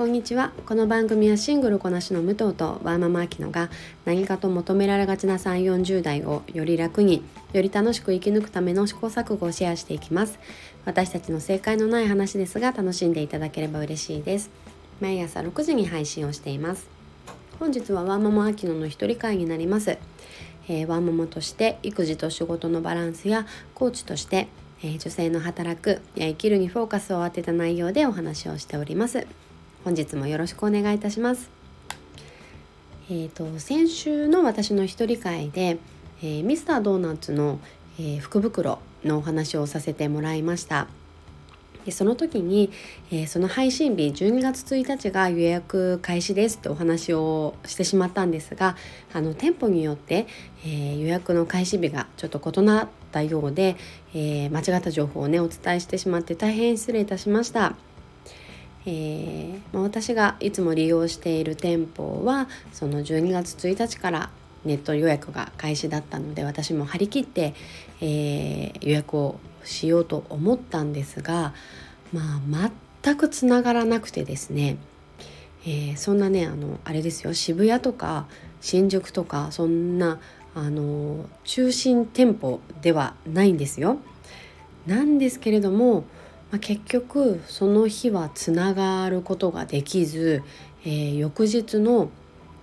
こんにちは。この番組はシングルこなしの武藤とワーママアキノが何かと求められがちな3 4 0代をより楽により楽しく生き抜くための試行錯誤をシェアしていきます。私たちの正解のない話ですが楽しんでいただければ嬉しいです。毎朝6時に配信をしています。本日はワーママアキノの一人会になります、えー、ワーママとして育児と仕事のバランスやコーチとしてえ女性の働くや生きるにフォーカスを当てた内容でお話をしております。本日もよろしくお願いいたします。えーと、先週の私の一人会で、えー、ミスタードーナツの、えー、福袋のお話をさせてもらいました。でその時に、えー、その配信日12月1日が予約開始ですってお話をしてしまったんですがあの店舗によって、えー、予約の開始日がちょっと異なったようで、えー、間違った情報をねお伝えしてしまって大変失礼いたしました。えー、私がいつも利用している店舗はその12月1日からネット予約が開始だったので私も張り切って、えー、予約をしようと思ったんですが、まあ、全くつながらなくてですね、えー、そんなねあのあれですよ渋谷とか新宿とかそんなあの中心店舗ではないんですよ。なんですけれどもまあ、結局その日はつながることができず、えー、翌日の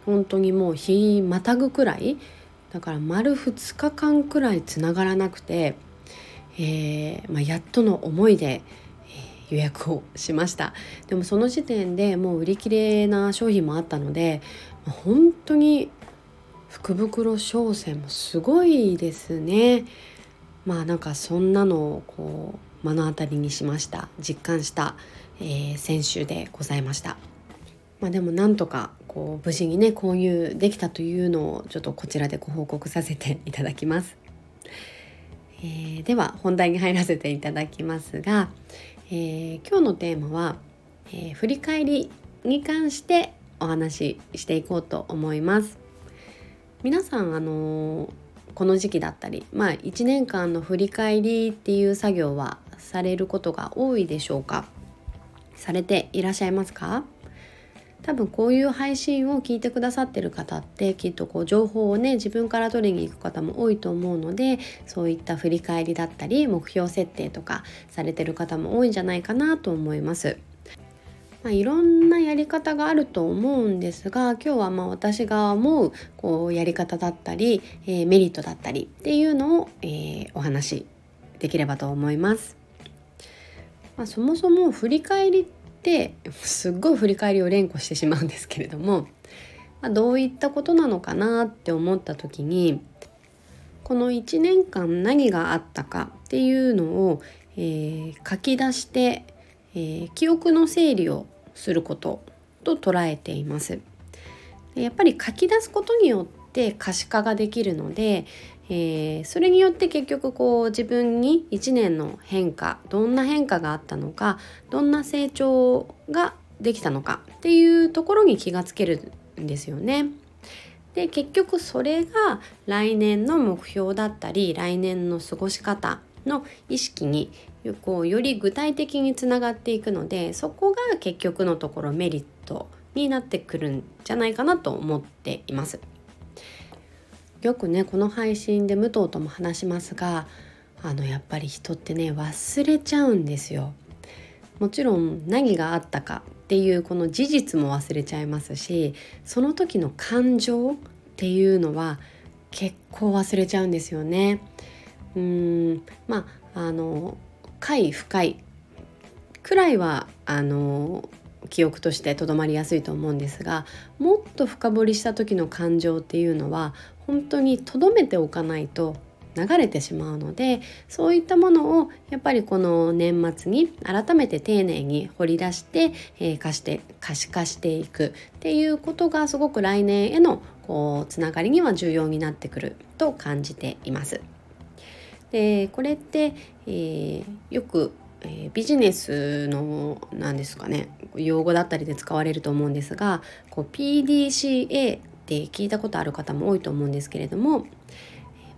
本当にもう日またぐくらいだから丸2日間くらいつながらなくて、えー、まあ、やっとの思いで、えー、予約をしました。でもその時点でもう売り切れな商品もあったので本当に福袋商戦もすごいですね。まあなんかそんなのをこう目の当たりにしました実感した、えー、先週でございました。まあ、でもなんとかこう無事にね購入できたというのをちょっとこちらでご報告させていただきます。えー、では本題に入らせていただきますが、えー、今日のテーマは、えー、振り返りに関してお話ししていこうと思います。皆さんあのこの時期だったりまあ1年間の振り返りっていう作業はされることが多いでしょうか？されていらっしゃいますか？多分こういう配信を聞いてくださってる方ってきっとこう情報をね自分から取りに行く方も多いと思うのでそういった振り返りだったり目標設定とかされてる方も多いんじゃないかなと思います。まあ、いろんなやり方があると思うんですが今日はまあ私が思うこうやり方だったり、えー、メリットだったりっていうのを、えー、お話しできればと思います。まあ、そもそも振り返りってすっごい振り返りを連呼してしまうんですけれども、まあ、どういったことなのかなって思った時にこの1年間何があったかっていうのを、えー、書き出して、えー、記憶の整理をすることと捉えています。やっぱり書き出すことによって可視化ができるので、えー、それによって結局こう自分に1年の変化どんな変化があったのかどんな成長ができたのかっていうところに気がつけるんですよね。で結局それが来年の目標だったり来年の過ごし方の意識にこうより具体的につながっていくのでそこが結局のところメリットになってくるんじゃないかなと思っています。よくねこの配信で武藤とも話しますがあのやっぱり人ってね忘れちゃうんですよ。もちろん何があったかっていうこの事実も忘れちゃいますしその時の感情っていうのは結構忘れちゃうんですよね。うーんまああの快不快くらいはあの記憶としてとどまりやすいと思うんですがもっと深掘りした時の感情っていうのは本当に留めておかないと流れてしまうのでそういったものをやっぱりこの年末に改めて丁寧に掘り出して、えー、貸して可視化していくっていうことがすごく来年へのこうつながりには重要になってくると感じています。でこれって、えー、よくえー、ビジネスの何ですかね用語だったりで使われると思うんですがこう PDCA って聞いたことある方も多いと思うんですけれども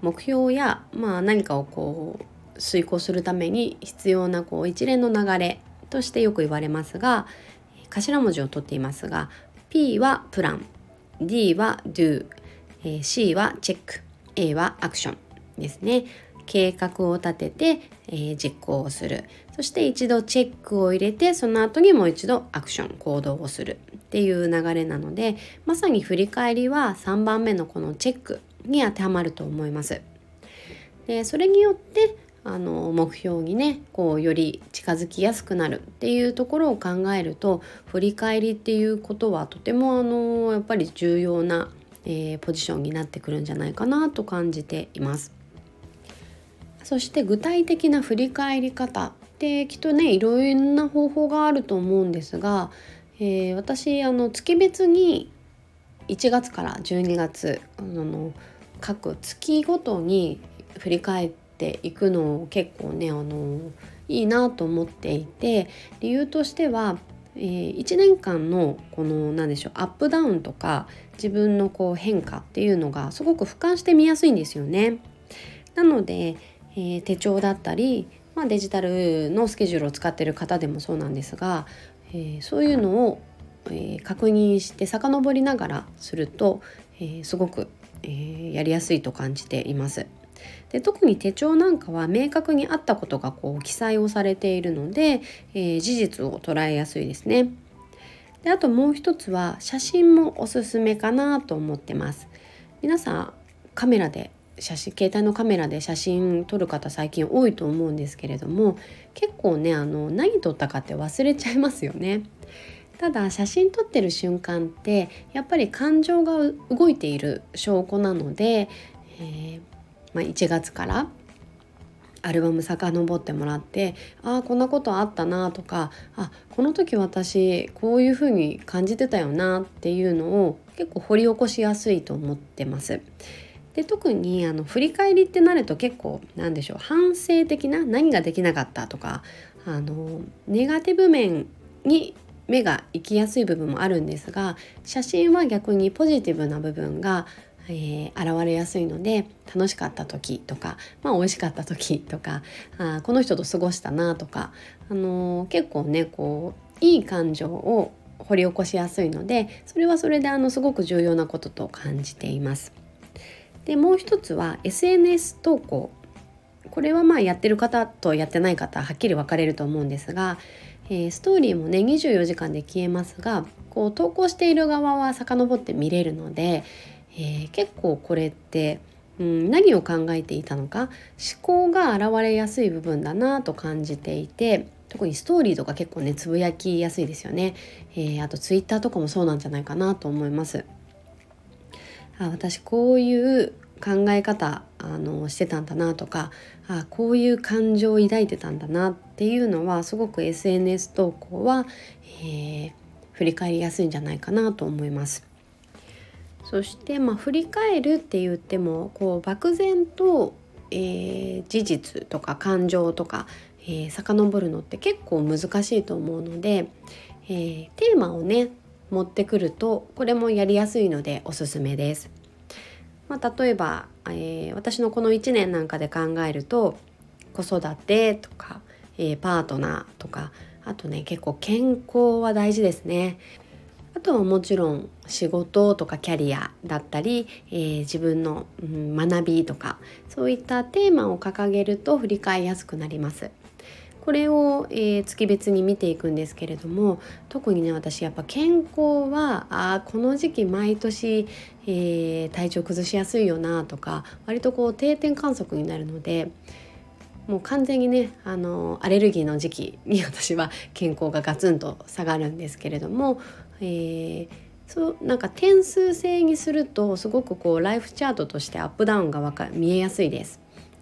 目標や、まあ、何かをこう遂行するために必要なこう一連の流れとしてよく言われますが頭文字を取っていますが P はプラン D は Do、えー、C はチェック A はアクションですね。計画を立てて、えー、実行をするそして一度チェックを入れてその後にもう一度アクション行動をするっていう流れなのでまさに振り返りは3番目のこのチェックに当てはまると思います。でそれによってあの目標にねこうより近づきやすくなるっていうところを考えると振り返りっていうことはとてもあのやっぱり重要な、えー、ポジションになってくるんじゃないかなと感じています。そして具体的な振り返り方ってきっとねいろいろな方法があると思うんですが、えー、私あの月別に1月から12月あの各月ごとに振り返っていくのを結構ねあのいいなと思っていて理由としては、えー、1年間のこの何でしょうアップダウンとか自分のこう変化っていうのがすごく俯瞰して見やすいんですよね。なので、えー、手帳だったり、まあ、デジタルのスケジュールを使ってる方でもそうなんですが、えー、そういうのを、え確認して遡りながらすると、えすごく、えやりやすいと感じています。で特に手帳なんかは明確にあったことがこう記載をされているので、えー、事実を捉えやすいですね。であともう一つは写真もおすすめかなと思ってます。皆さんカメラで写真携帯のカメラで写真撮る方最近多いと思うんですけれども結構ねあの何撮ったかって忘れちゃいますよね。ただ写真撮ってる瞬間ってやっぱり感情が動いている証拠なので、えー、まあ、1月からアルバム遡ってもらってああこんなことあったなとかあこの時私こういう風に感じてたよなっていうのを結構掘り起こしやすいと思ってます。で特にあの振り返りってなると結構なんでしょう反省的な何ができなかったとかあのネガティブ面に目が行きやすい部分もあるんですが写真は逆にポジティブな部分がえー、現れやすいので楽しかった時とか、まあ、美味しかった時とかあこの人と過ごしたなとか、あのー、結構ねこういい感情を掘り起こしやすいのでそれはそれであのすごく重要なことと感じています。でもう一つは SNS 投稿。これはまあやってる方とやってない方はっきり分かれると思うんですが、えー、ストーリーもね24時間で消えますがこう投稿している側は遡って見れるので、えー、結構これって、うん、何を考えていたのか思考が現れやすい部分だなと感じていて特にストーリーとか結構ねつぶやきやすいですよね、えー、あとツイッターとかもそうなんじゃないかなと思います。あ私こういう考え方あのしてたんだなとかあこういう感情を抱いてたんだなっていうのはすごく SNS 投稿は、えー、振り返りやすいんじゃないかなと思います。そしてまあ振り返るって言ってもこう漠然と、えー、事実とか感情とか、えー、遡るのって結構難しいと思うので、えー、テーマをね持ってくるとこれもやりやすいのでおすすめです。まあ、例えば、えー、私のこの1年なんかで考えると子育てとか、えー、パートナーとかあとね結構健康は大事ですね。あとはもちろん仕事とかキャリアだったり、えー、自分の、うん、学びとかそういったテーマを掲げると振り返りやすくなります。これを、えー、月別に見ていくんですけれども特にね私やっぱ健康はあこの時期毎年、えー、体調崩しやすいよなとか割とこう定点観測になるのでもう完全にねあのアレルギーの時期に私は健康がガツンと下がるんですけれどもえー、そうなんか点数制にするとすごくこうライフチャートとしてアップダウンがわか見えやすいです。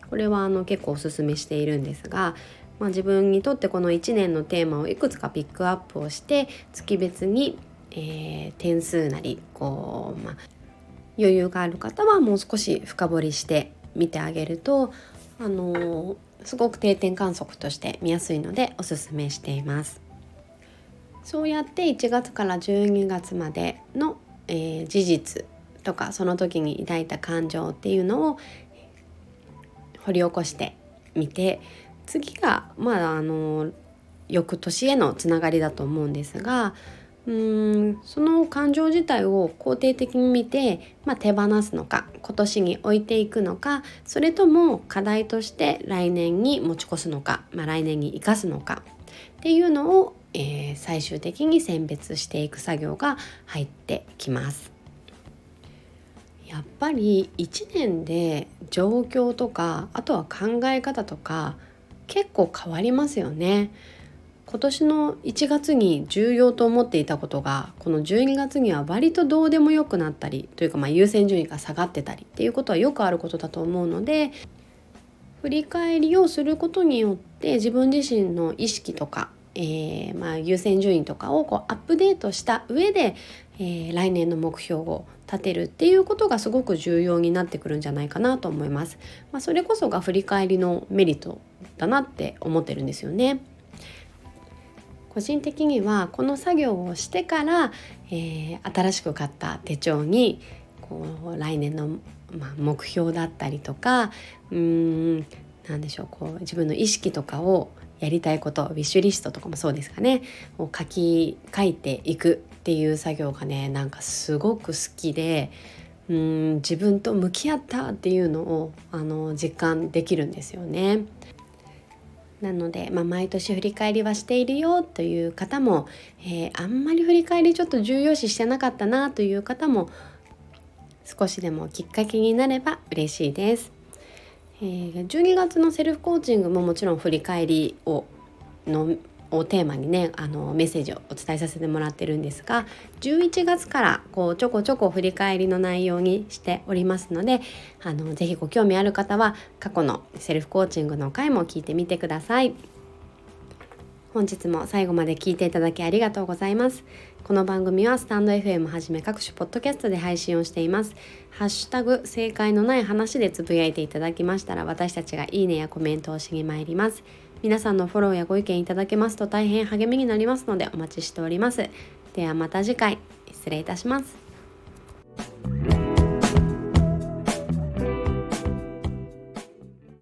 これはあの結構おすすめしているんですが、まあ、自分にとってこの1年のテーマをいくつかピックアップをして月別に、えー、点数なりこう、まあ、余裕がある方はもう少し深掘りして見てあげると、あのー、すごく定点観測として見やすいのでおすすめしています。そうやって1月から12月までの、えー、事実とかその時に抱いた感情っていうのを掘り起こしてみて次がまああの翌年へのつながりだと思うんですがうんその感情自体を肯定的に見て、まあ、手放すのか今年に置いていくのかそれとも課題として来年に持ち越すのか、まあ、来年に生かすのかっていうのを、えー、最終的に選別していく作業が入ってきます。やっぱり1年で状況とかあとは考え方とか結構変わりますよね。今年の1月に重要と思っていたことがこの12月には割とどうでもよくなったりというかまあ優先順位が下がってたりっていうことはよくあることだと思うので振り返りをすることによって自分自身の意識とか、えー、まあ優先順位とかをこうアップデートした上で、えー、来年の目標を立てるっていうことがすごく重要になってくるんじゃないかなと思います。まあ、それこそが振り返りのメリットだなって思ってるんですよね。個人的にはこの作業をしてから、えー、新しく買った手帳にこう来年の、まあ、目標だったりとかうーん何でしょうこう自分の意識とかをやりたいことウィッシュリストとかもそうですかねを書き書いていくっていう作業がねなんかすごく好きでうん自分と向き合ったっていうのをあの実感できるんですよね。なので、まあ、毎年振り返りはしているよという方も、えー、あんまり振り返りちょっと重要視してなかったなという方も少しでもきっかけになれば嬉しいです。えー、12月のセルフコーチングももちろん振り返りをのをテーマにねあのメッセージをお伝えさせてもらってるんですが11月からこうちょこちょこ振り返りの内容にしておりますのであのぜひご興味ある方は過去のセルフコーチングの回も聞いてみてください。本日も最後まで聞いていただきありがとうございます。この番組はスタンド FM はじめ各種ポッドキャストで配信をしています。ハッシュタグ正解のない話でつぶやいていただきましたら私たちがいいねやコメントをしに参ります。皆さんのフォローやご意見いただけますと大変励みになりますのでお待ちしております。ではまた次回失礼いたします。